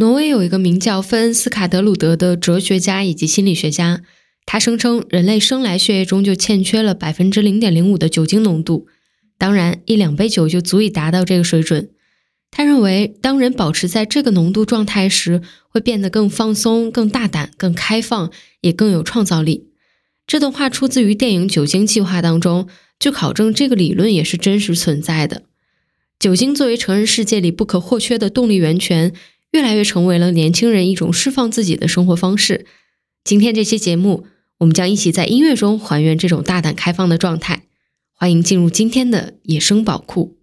挪威有一个名叫芬恩斯卡德鲁德的哲学家以及心理学家，他声称人类生来血液中就欠缺了百分之零点零五的酒精浓度，当然一两杯酒就足以达到这个水准。他认为，当人保持在这个浓度状态时，会变得更放松、更大胆、更开放，也更有创造力。这段话出自于电影《酒精计划》当中，据考证，这个理论也是真实存在的。酒精作为成人世界里不可或缺的动力源泉。越来越成为了年轻人一种释放自己的生活方式。今天这期节目，我们将一起在音乐中还原这种大胆开放的状态。欢迎进入今天的野生宝库。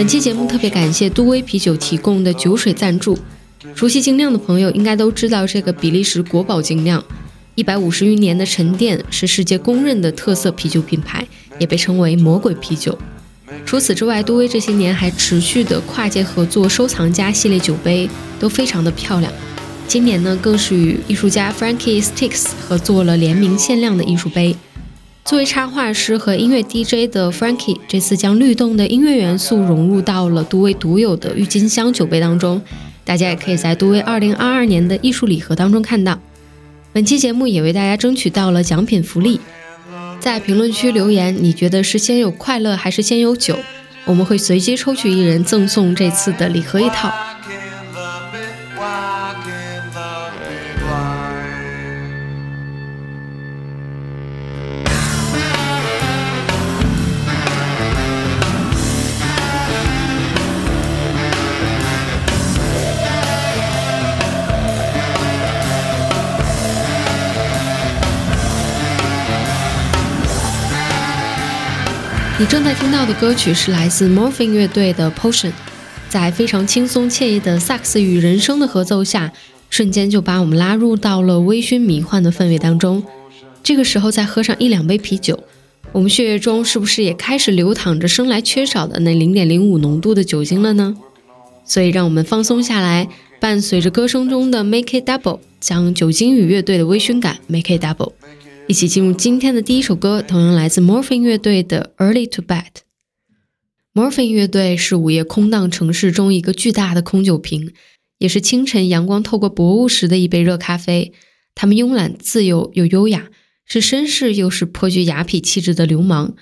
本期节目特别感谢都威啤酒提供的酒水赞助。熟悉精酿的朋友应该都知道，这个比利时国宝精酿，一百五十余年的沉淀，是世界公认的特色啤酒品牌，也被称为魔鬼啤酒。除此之外，都威这些年还持续的跨界合作收藏家系列酒杯，都非常的漂亮。今年呢，更是与艺术家 Frankie Sticks 合作了联名限量的艺术杯。作为插画师和音乐 DJ 的 Frankie，这次将律动的音乐元素融入到了杜威独有的郁金香酒杯当中，大家也可以在杜威2022年的艺术礼盒当中看到。本期节目也为大家争取到了奖品福利，在评论区留言，你觉得是先有快乐还是先有酒？我们会随机抽取一人赠送这次的礼盒一套。你正在听到的歌曲是来自 Morphine 乐队的 Potion，在非常轻松惬意的萨克斯与人声的合奏下，瞬间就把我们拉入到了微醺迷幻的氛围当中。这个时候再喝上一两杯啤酒，我们血液中是不是也开始流淌着生来缺少的那零点零五浓度的酒精了呢？所以让我们放松下来，伴随着歌声中的 Make it double，将酒精与乐队的微醺感 Make it double。一起进入今天的第一首歌，同样来自 Morphine 乐队的《Early to Bed》。Morphine 乐队是午夜空荡城市中一个巨大的空酒瓶，也是清晨阳光透过薄雾时的一杯热咖啡。他们慵懒自由又优雅，是绅士又是颇具雅痞气质的流氓。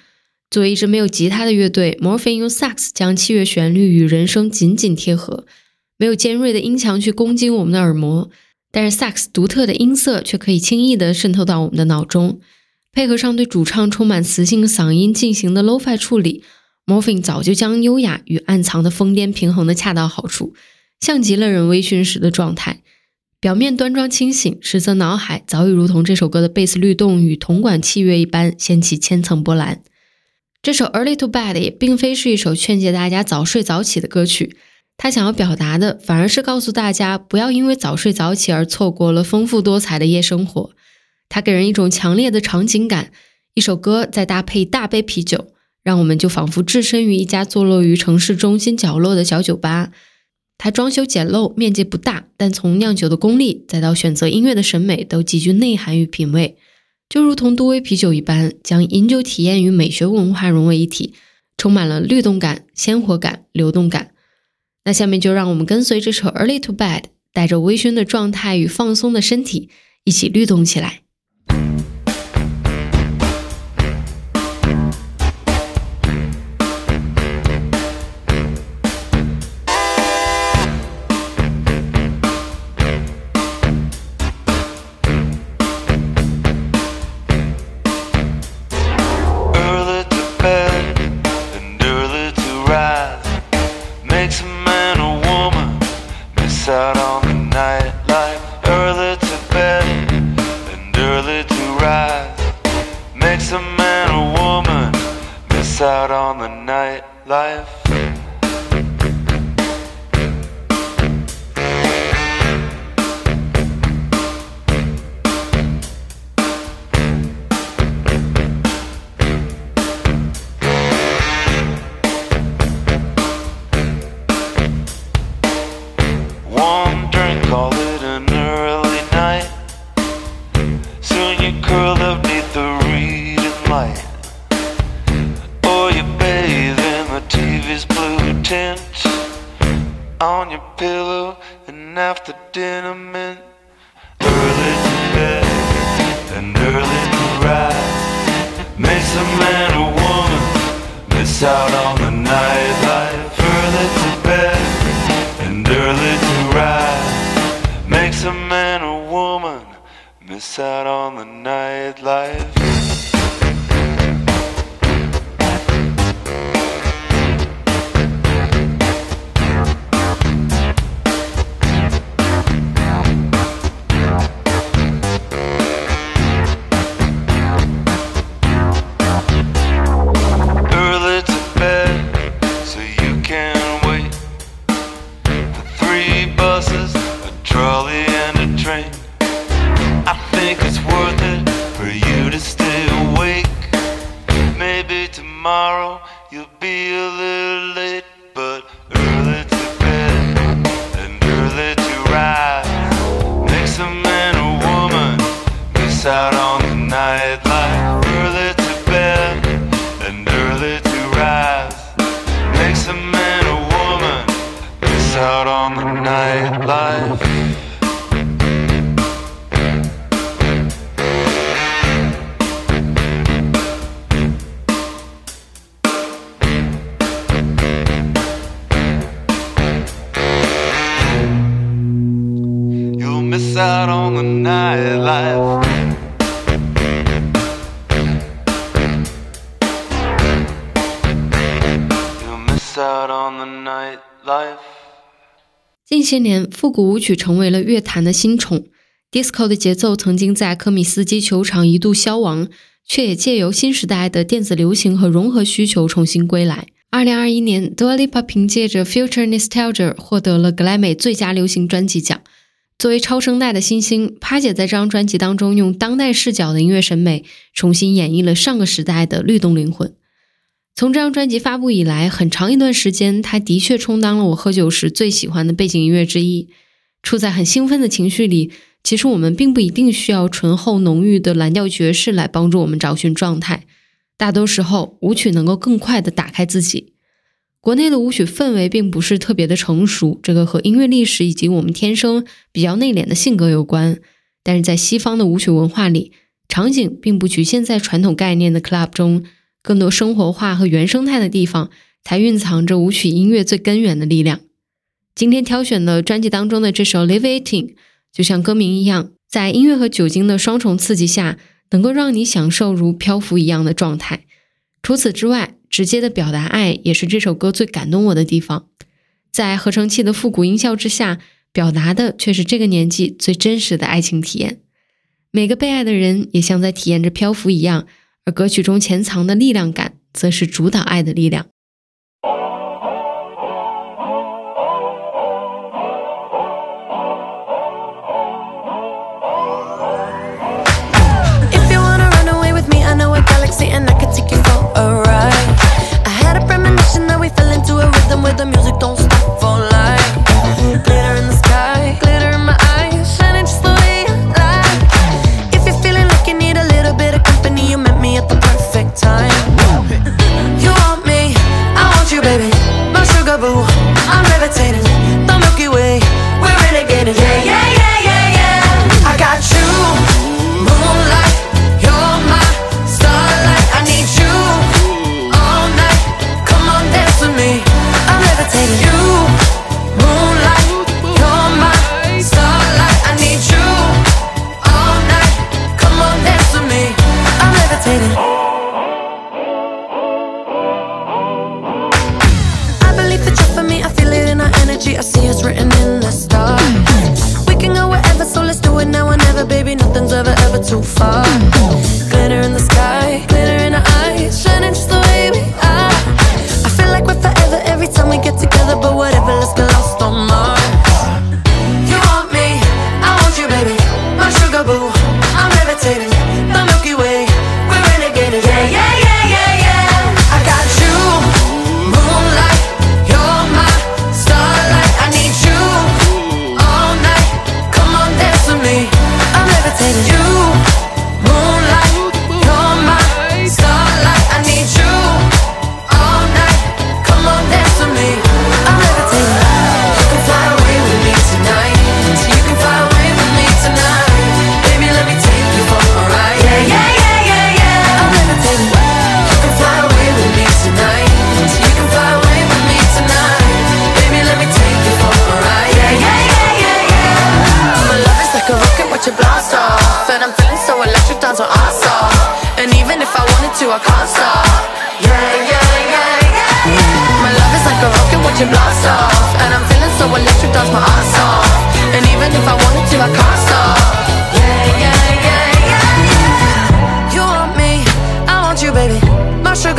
作为一支没有吉他的乐队，Morphine 用萨克斯将器乐旋律与人声紧紧贴合，没有尖锐的音墙去攻击我们的耳膜。但是萨克斯独特的音色却可以轻易地渗透到我们的脑中，配合上对主唱充满磁性嗓音进行的 lofi 处理，Morphine 早就将优雅与暗藏的疯癫平衡的恰到好处，像极了人微醺时的状态。表面端庄清醒，实则脑海早已如同这首歌的贝斯律动与铜管器乐一般掀起千层波澜。这首 Early to Bed 也并非是一首劝诫大家早睡早起的歌曲。他想要表达的，反而是告诉大家，不要因为早睡早起而错过了丰富多彩的夜生活。他给人一种强烈的场景感，一首歌再搭配一大杯啤酒，让我们就仿佛置身于一家坐落于城市中心角落的小酒吧。它装修简陋，面积不大，但从酿酒的功力，再到选择音乐的审美，都极具内涵与品味。就如同都威啤酒一般，将饮酒体验与美学文化融为一体，充满了律动感、鲜活感、流动感。那下面就让我们跟随这首《Early to Bed》，带着微醺的状态与放松的身体，一起律动起来。Stay awake. Maybe tomorrow you'll be a little late, but early to bed and early to rise makes a man or woman miss out on the nightlife. Early to bed and early to rise makes a man or woman miss out on the nightlife. 这些年，复古舞曲成为了乐坛的新宠。disco 的节奏曾经在科米斯基球场一度消亡，却也借由新时代的电子流行和融合需求重新归来。二零二一年，Dua Lipa 凭借着《Future Nostalgia》获得了格莱美最佳流行专辑奖。作为超声带的新星，趴姐在这张专辑当中用当代视角的音乐审美，重新演绎了上个时代的律动灵魂。从这张专辑发布以来，很长一段时间，它的确充当了我喝酒时最喜欢的背景音乐之一。处在很兴奋的情绪里，其实我们并不一定需要醇厚浓郁的蓝调爵士来帮助我们找寻状态。大多时候，舞曲能够更快地打开自己。国内的舞曲氛围并不是特别的成熟，这个和音乐历史以及我们天生比较内敛的性格有关。但是在西方的舞曲文化里，场景并不局限在传统概念的 club 中，更多生活化和原生态的地方，才蕴藏着舞曲音乐最根源的力量。今天挑选的专辑当中的这首《Live Eighteen》，就像歌名一样，在音乐和酒精的双重刺激下，能够让你享受如漂浮一样的状态。除此之外，直接的表达爱也是这首歌最感动我的地方。在合成器的复古音效之下，表达的却是这个年纪最真实的爱情体验。每个被爱的人也像在体验着漂浮一样，而歌曲中潜藏的力量感，则是主导爱的力量。 If you wanna run away with me,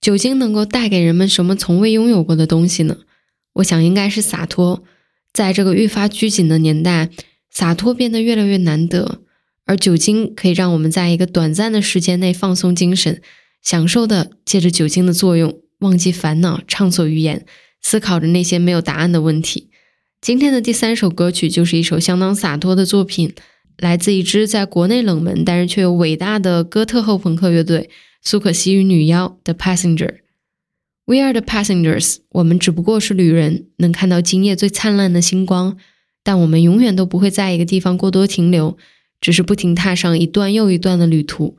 酒精能够带给人们什么从未拥有过的东西呢？我想应该是洒脱。在这个愈发拘谨的年代，洒脱变得越来越难得，而酒精可以让我们在一个短暂的时间内放松精神，享受的借着酒精的作用，忘记烦恼，畅所欲言，思考着那些没有答案的问题。今天的第三首歌曲就是一首相当洒脱的作品，来自一支在国内冷门但是却又伟大的哥特后朋克乐队苏可西与女妖 The Passenger。We are the passengers，我们只不过是旅人，能看到今夜最灿烂的星光，但我们永远都不会在一个地方过多停留，只是不停踏上一段又一段的旅途。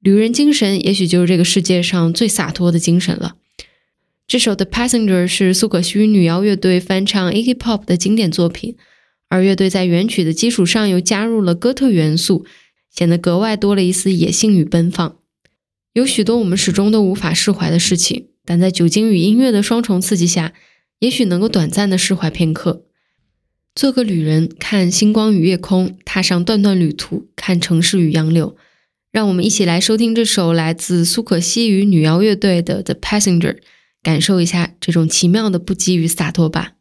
旅人精神也许就是这个世界上最洒脱的精神了。这首《The Passenger》是苏可西与女妖乐队翻唱 Iggy Pop 的经典作品，而乐队在原曲的基础上又加入了哥特元素，显得格外多了一丝野性与奔放。有许多我们始终都无法释怀的事情，但在酒精与音乐的双重刺激下，也许能够短暂的释怀片刻。做个旅人，看星光与夜空，踏上段段旅途，看城市与杨柳。让我们一起来收听这首来自苏可西与女妖乐队的《The Passenger》，感受一下这种奇妙的不羁与洒脱吧。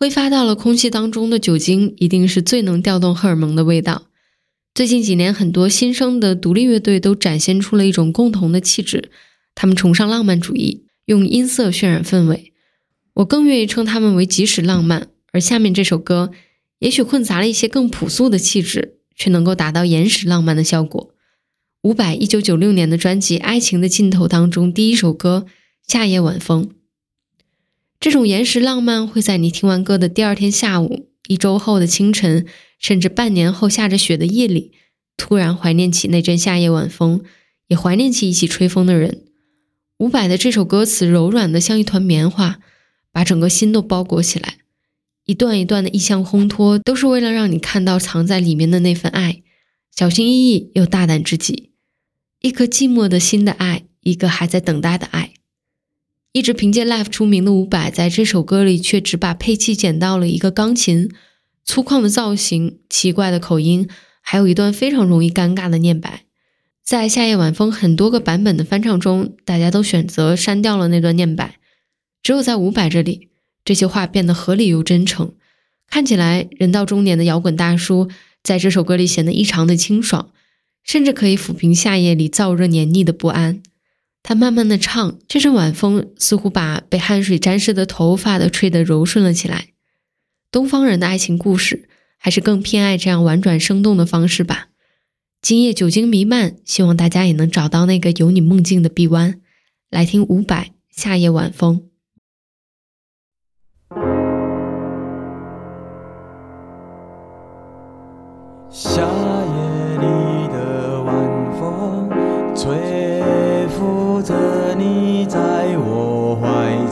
挥发到了空气当中的酒精，一定是最能调动荷尔蒙的味道。最近几年，很多新生的独立乐队都展现出了一种共同的气质，他们崇尚浪漫主义，用音色渲染氛围。我更愿意称他们为即时浪漫。而下面这首歌，也许混杂了一些更朴素的气质，却能够达到延时浪漫的效果。伍佰一九九六年的专辑《爱情的尽头》当中，第一首歌《夏夜晚风》。这种延时浪漫会在你听完歌的第二天下午、一周后的清晨，甚至半年后下着雪的夜里，突然怀念起那阵夏夜晚风，也怀念起一起吹风的人。伍佰的这首歌词柔软的像一团棉花，把整个心都包裹起来，一段一段的意象烘托，都是为了让你看到藏在里面的那份爱，小心翼翼又大胆至极，一颗寂寞的心的爱，一个还在等待的爱。一直凭借 Live 出名的伍佰，在这首歌里却只把配器捡到了一个钢琴，粗犷的造型、奇怪的口音，还有一段非常容易尴尬的念白。在《夏夜晚风》很多个版本的翻唱中，大家都选择删掉了那段念白，只有在伍佰这里，这些话变得合理又真诚，看起来人到中年的摇滚大叔在这首歌里显得异常的清爽，甚至可以抚平夏夜里燥热黏腻的不安。他慢慢的唱，这阵晚风似乎把被汗水沾湿的头发都吹得柔顺了起来。东方人的爱情故事，还是更偏爱这样婉转生动的方式吧。今夜酒精弥漫，希望大家也能找到那个有你梦境的臂弯。来听伍佰《夏夜晚风》。夏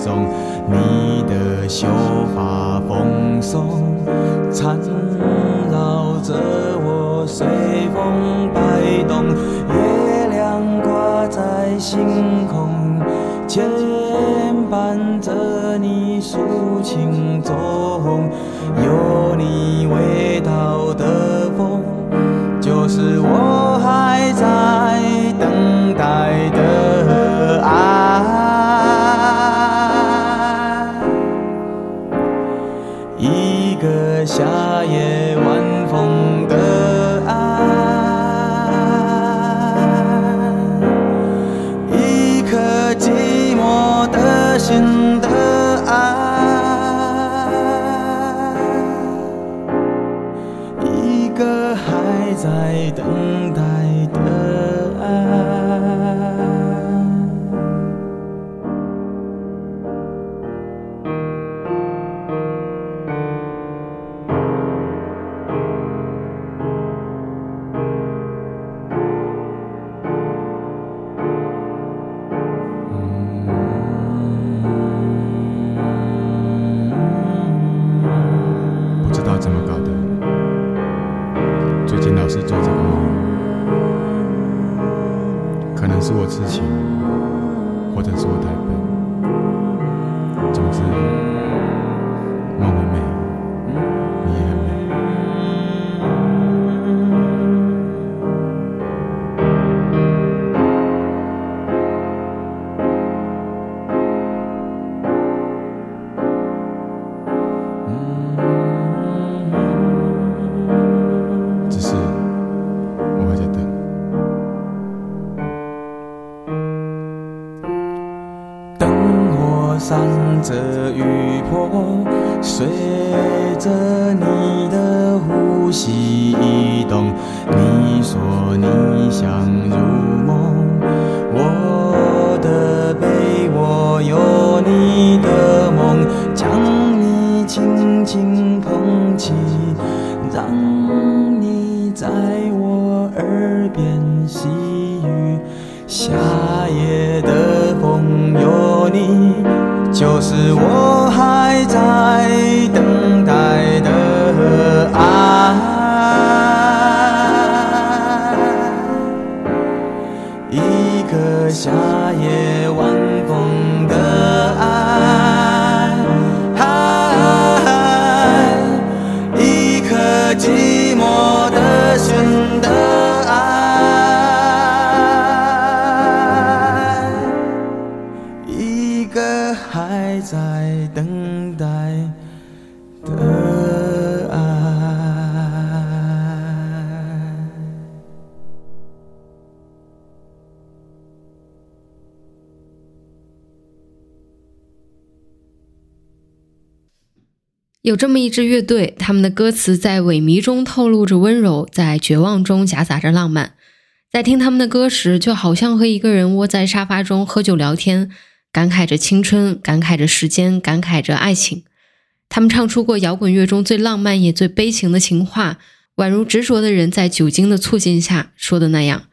中，你的秀发蓬松，缠绕着我随风摆动，月亮挂在星空，牵绊着你抒情中，有你味道的风，就是我。有这么一支乐队，他们的歌词在萎靡中透露着温柔，在绝望中夹杂着浪漫。在听他们的歌时，就好像和一个人窝在沙发中喝酒聊天，感慨着青春，感慨着时间，感慨着爱情。他们唱出过摇滚乐中最浪漫也最悲情的情话，宛如执着的人在酒精的促进下说的那样。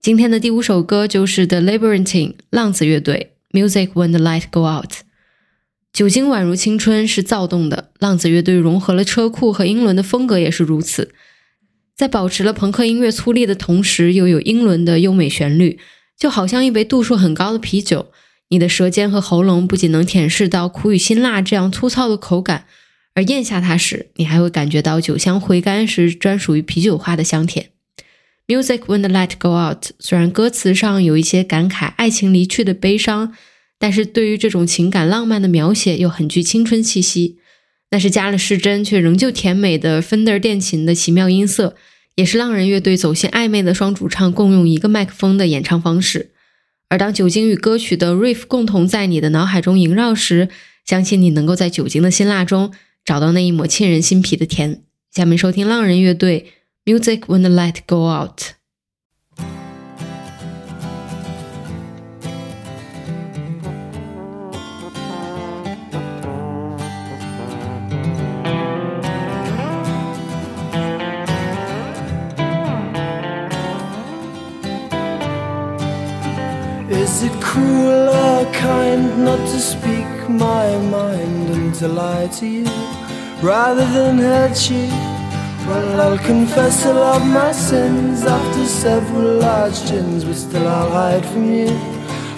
今天的第五首歌就是 The Labyrinthine 浪子乐队《Music When the Light Go Out》。酒精宛如青春，是躁动的。浪子乐队融合了车库和英伦的风格，也是如此。在保持了朋克音乐粗粝的同时，又有英伦的优美旋律，就好像一杯度数很高的啤酒。你的舌尖和喉咙不仅能舔舐到苦与辛辣这样粗糙的口感，而咽下它时，你还会感觉到酒香回甘时专属于啤酒花的香甜。Music when the light go out，虽然歌词上有一些感慨爱情离去的悲伤。但是对于这种情感浪漫的描写又很具青春气息，那是加了失真却仍旧甜美的 Fender 电琴的奇妙音色，也是浪人乐队走心暧昧的双主唱共用一个麦克风的演唱方式。而当酒精与歌曲的 riff 共同在你的脑海中萦绕时，相信你能够在酒精的辛辣中找到那一抹沁人心脾的甜。下面收听浪人乐队 Music When the Light Go Out。Speak my mind and to lie to you rather than hurt you? Well, I'll confess all of my sins after several large gins, but still I'll hide from you.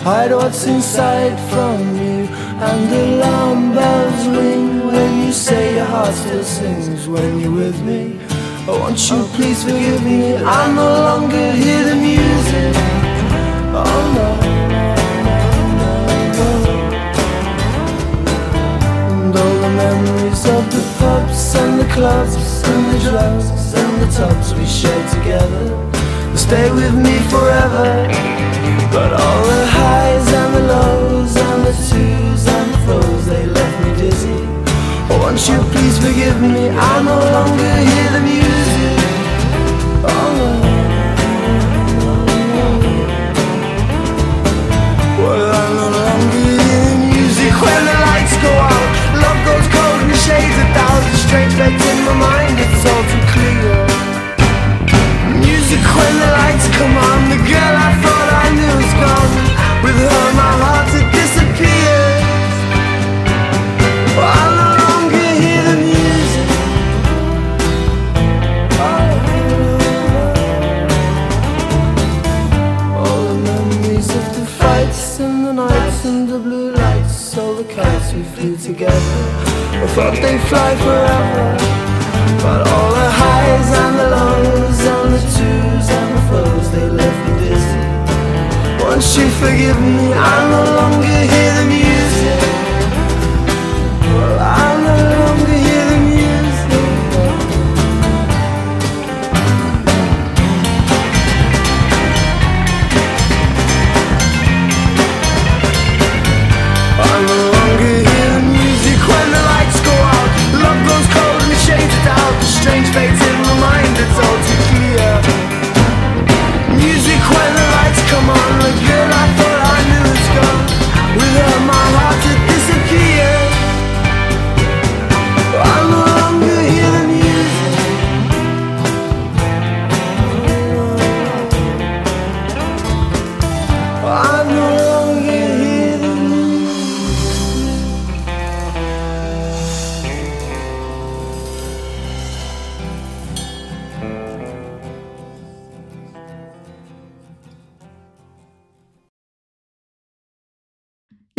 Hide what's inside from you, and alarm bells ring when you say your heart still sings when you're with me. Oh, won't you please forgive me? I no longer hear the music. Oh no. Memories of the pubs and the clubs and the drugs and the tubs we shared together will stay with me forever. But all the highs and the lows and the twos and the fro's they left me dizzy. Oh, won't you please forgive me? I no longer hear the music. Oh no. Well, I no longer hear music when the lights go out. Love goes shades a thousand strange lights in my mind. It's all too clear. Music when the lights come on. The girl I thought I knew is gone. With her, my heart fly forever.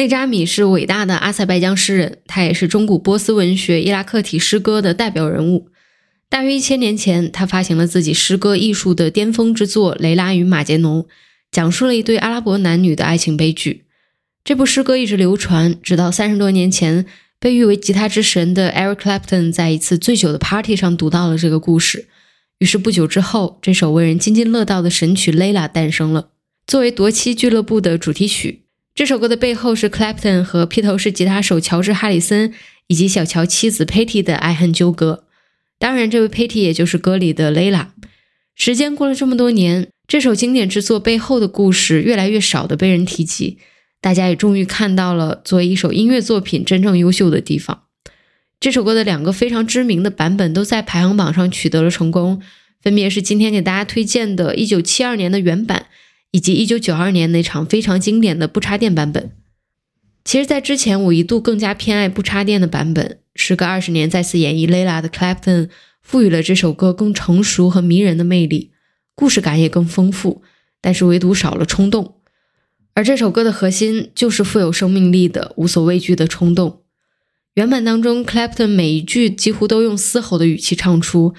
内扎米是伟大的阿塞拜疆诗人，他也是中古波斯文学伊拉克体诗歌的代表人物。大约一千年前，他发行了自己诗歌艺术的巅峰之作《雷拉与马杰农》，讲述了一对阿拉伯男女的爱情悲剧。这部诗歌一直流传，直到三十多年前，被誉为吉他之神的 Eric Clapton 在一次醉酒的 party 上读到了这个故事。于是不久之后，这首为人津津乐道的神曲《lala》诞生了，作为夺妻俱乐部的主题曲。这首歌的背后是 Clapton 和披头士吉他手乔治·哈里森以及小乔妻子 Patty 的爱恨纠葛。当然，这位 Patty 也就是歌里的 Layla。时间过了这么多年，这首经典之作背后的故事越来越少的被人提及，大家也终于看到了作为一首音乐作品真正优秀的地方。这首歌的两个非常知名的版本都在排行榜上取得了成功，分别是今天给大家推荐的1972年的原版。以及1992年那场非常经典的不插电版本。其实，在之前我一度更加偏爱不插电的版本。时隔二十年再次演绎 Layla 的 Clapton，赋予了这首歌更成熟和迷人的魅力，故事感也更丰富，但是唯独少了冲动。而这首歌的核心就是富有生命力的、无所畏惧的冲动。原版当中，Clapton 每一句几乎都用嘶吼的语气唱出。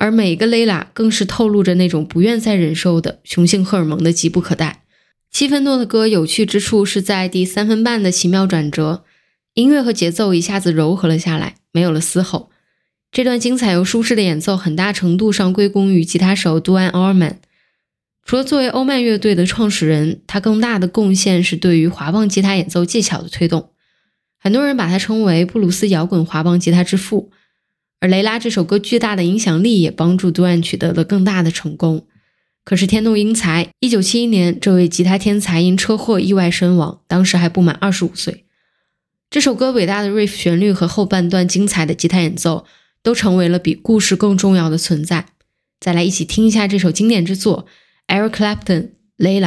而每个 Layla 更是透露着那种不愿再忍受的雄性荷尔蒙的急不可待。七分多的歌有趣之处是在第三分半的奇妙转折，音乐和节奏一下子柔和了下来，没有了嘶吼。这段精彩又舒适的演奏，很大程度上归功于吉他手 Duane Allman。除了作为欧曼乐队的创始人，他更大的贡献是对于滑棒吉他演奏技巧的推动。很多人把他称为布鲁斯摇滚滑棒吉他之父。而雷拉这首歌巨大的影响力也帮助杜安取得了更大的成功。可是天妒英才，一九七一年，这位吉他天才因车祸意外身亡，当时还不满二十五岁。这首歌伟大的 riff 旋律和后半段精彩的吉他演奏，都成为了比故事更重要的存在。再来一起听一下这首经典之作，Eric Clapton，《Layla》。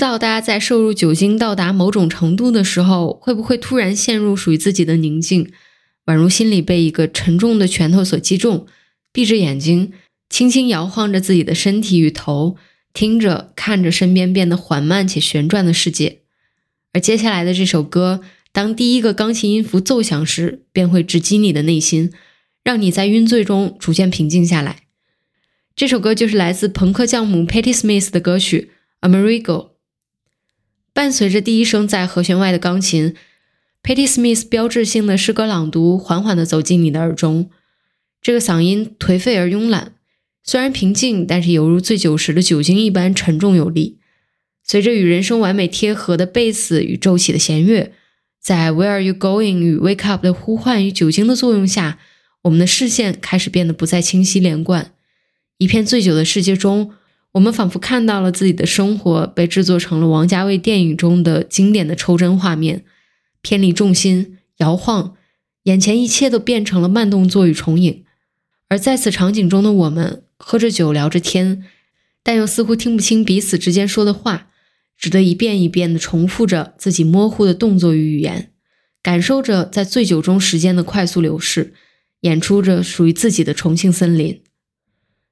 知道大家在摄入酒精到达某种程度的时候，会不会突然陷入属于自己的宁静，宛如心里被一个沉重的拳头所击中，闭着眼睛，轻轻摇晃着自己的身体与头，听着看着身边变得缓慢且旋转的世界。而接下来的这首歌，当第一个钢琴音符奏响时，便会直击你的内心，让你在晕醉中逐渐平静下来。这首歌就是来自朋克教母 Patti Smith 的歌曲《Amerigo》。伴随着第一声在和弦外的钢琴，Patti Smith 标志性的诗歌朗读缓缓地走进你的耳中。这个嗓音颓废而慵懒，虽然平静，但是犹如醉酒时的酒精一般沉重有力。随着与人声完美贴合的贝斯与骤起的弦乐，在 Where are you going 与 Wake up 的呼唤与酒精的作用下，我们的视线开始变得不再清晰连贯。一片醉酒的世界中，我们仿佛看到了自己的生活被制作成了王家卫电影中的经典的抽帧画面，偏离重心，摇晃，眼前一切都变成了慢动作与重影。而在此场景中的我们，喝着酒，聊着天，但又似乎听不清彼此之间说的话，只得一遍一遍地重复着自己模糊的动作与语言，感受着在醉酒中时间的快速流逝，演出着属于自己的重庆森林。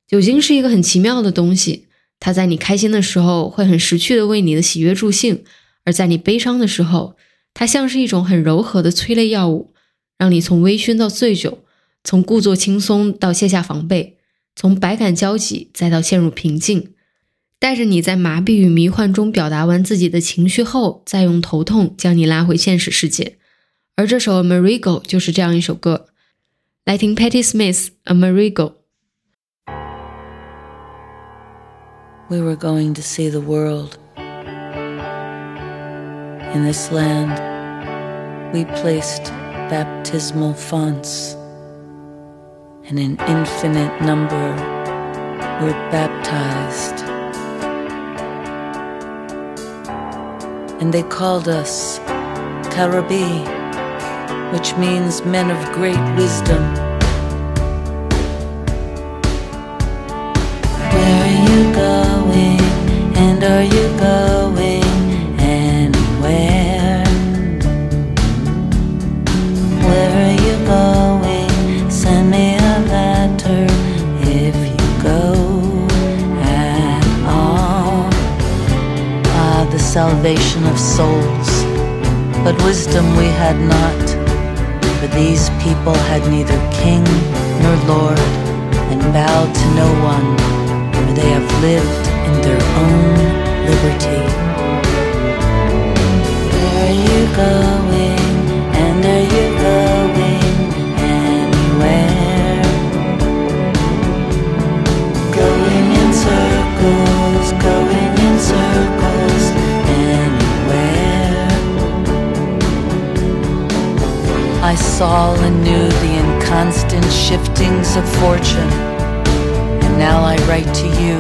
酒精是一个很奇妙的东西，它在你开心的时候会很识趣的为你的喜悦助兴，而在你悲伤的时候，它像是一种很柔和的催泪药物，让你从微醺到醉酒，从故作轻松到卸下防备，从百感交集再到陷入平静，带着你在麻痹与迷幻中表达完自己的情绪后，再用头痛将你拉回现实世界。而这首《Amerigo》就是这样一首歌，来听 Patti Smith《Amerigo》。We were going to see the world. In this land, we placed baptismal fonts, and an infinite number were baptized. And they called us Karabi, which means men of great wisdom. Going? And are you going anywhere? Where are you going? Send me a letter if you go at all. Ah, the salvation of souls. But wisdom we had not, for these people had neither king nor lord, and bowed to no one they have lived in their own liberty. Where are you going? And are you going anywhere? Going in circles, going in circles, anywhere. I saw and knew the inconstant shiftings of fortune. Now I write to you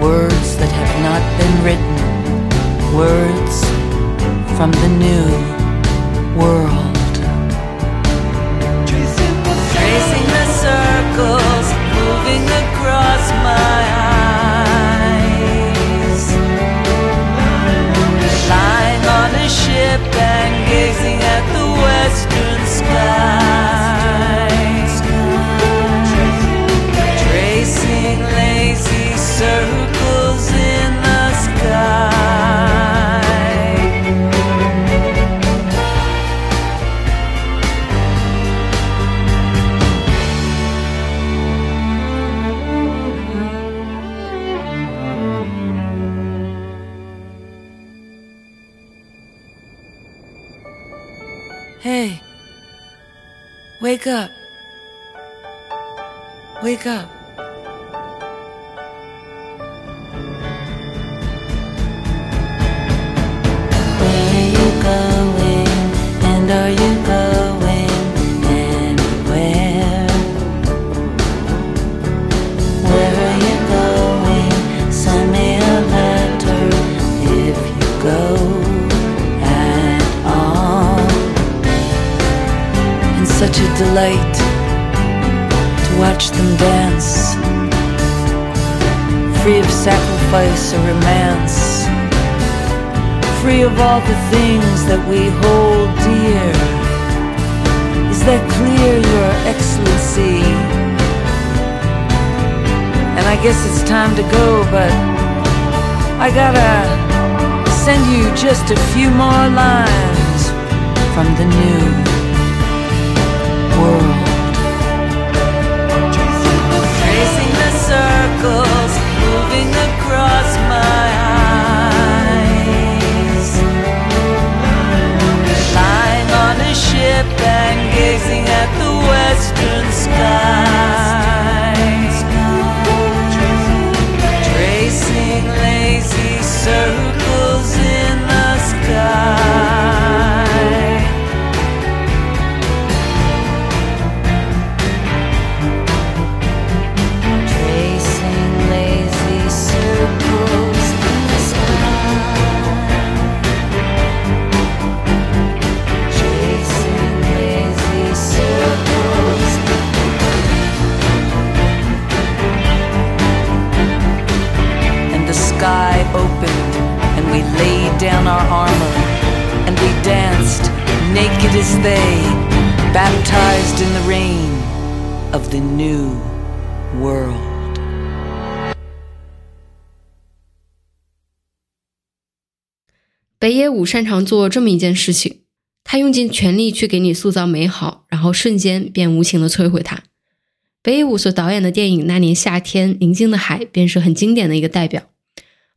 words that have not been written, words from the new world. Tracing the circles, moving across my eyes. Lying on a ship and gazing at the western skies. In the sky. Hey, wake up. Wake up. And are you going anywhere? Where are you going? Send me a letter if you go at all. And such a delight to watch them dance, free of sacrifice or romance free of all the things that we hold dear. Is that clear, Your Excellency? And I guess it's time to go, but I gotta send you just a few more lines from the new world. And gazing at the western skies. Tracing lazy circles laid down our armor, and we danced, naked as they, baptized in the rain of the new world. 北野武擅长做这么一件事情，他用尽全力去给你塑造美好，然后瞬间便无情的摧毁它。北野武所导演的电影《那年夏天，宁静的海》便是很经典的一个代表，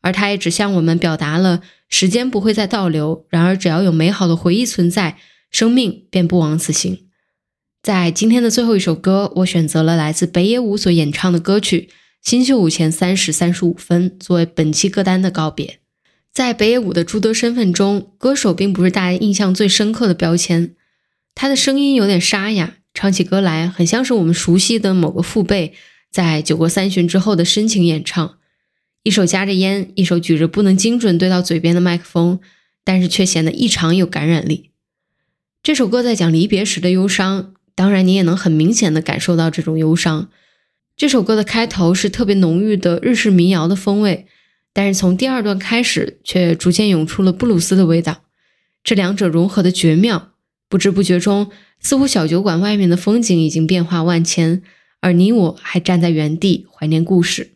而他也只向我们表达了时间不会再倒流，然而只要有美好的回忆存在，生命便不枉此行。在今天的最后一首歌，我选择了来自北野武所演唱的歌曲《新秀五前三时三十五分》作为本期歌单的告别。在北野武的诸多身份中，歌手并不是大家印象最深刻的标签。他的声音有点沙哑，唱起歌来很像是我们熟悉的某个父辈在酒过三巡之后的深情演唱。一手夹着烟，一手举着不能精准对到嘴边的麦克风，但是却显得异常有感染力。这首歌在讲离别时的忧伤，当然你也能很明显的感受到这种忧伤。这首歌的开头是特别浓郁的日式民谣的风味。但是从第二段开始，却逐渐涌出了布鲁斯的味道，这两者融合的绝妙。不知不觉中，似乎小酒馆外面的风景已经变化万千，而你我还站在原地怀念故事。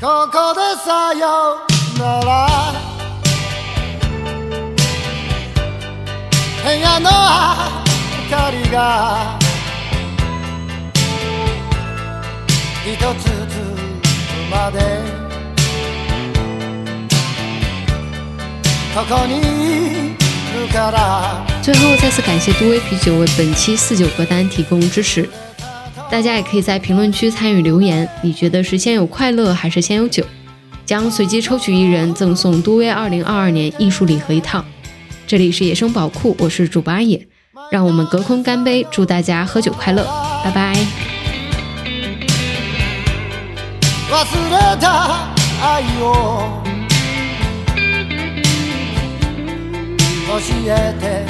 ここでさよなら部屋の明かりが一つずつまでここにいるから最后再次感谢都威啤酒为本期四九歌单提供支持。 大家也可以在评论区参与留言，你觉得是先有快乐还是先有酒？将随机抽取一人赠送都威二零二二年艺术礼盒一套。这里是野生宝库，我是主播阿野，让我们隔空干杯，祝大家喝酒快乐，拜拜。忘れた愛を教えて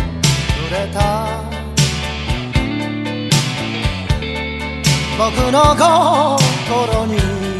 くれた 僕の心に。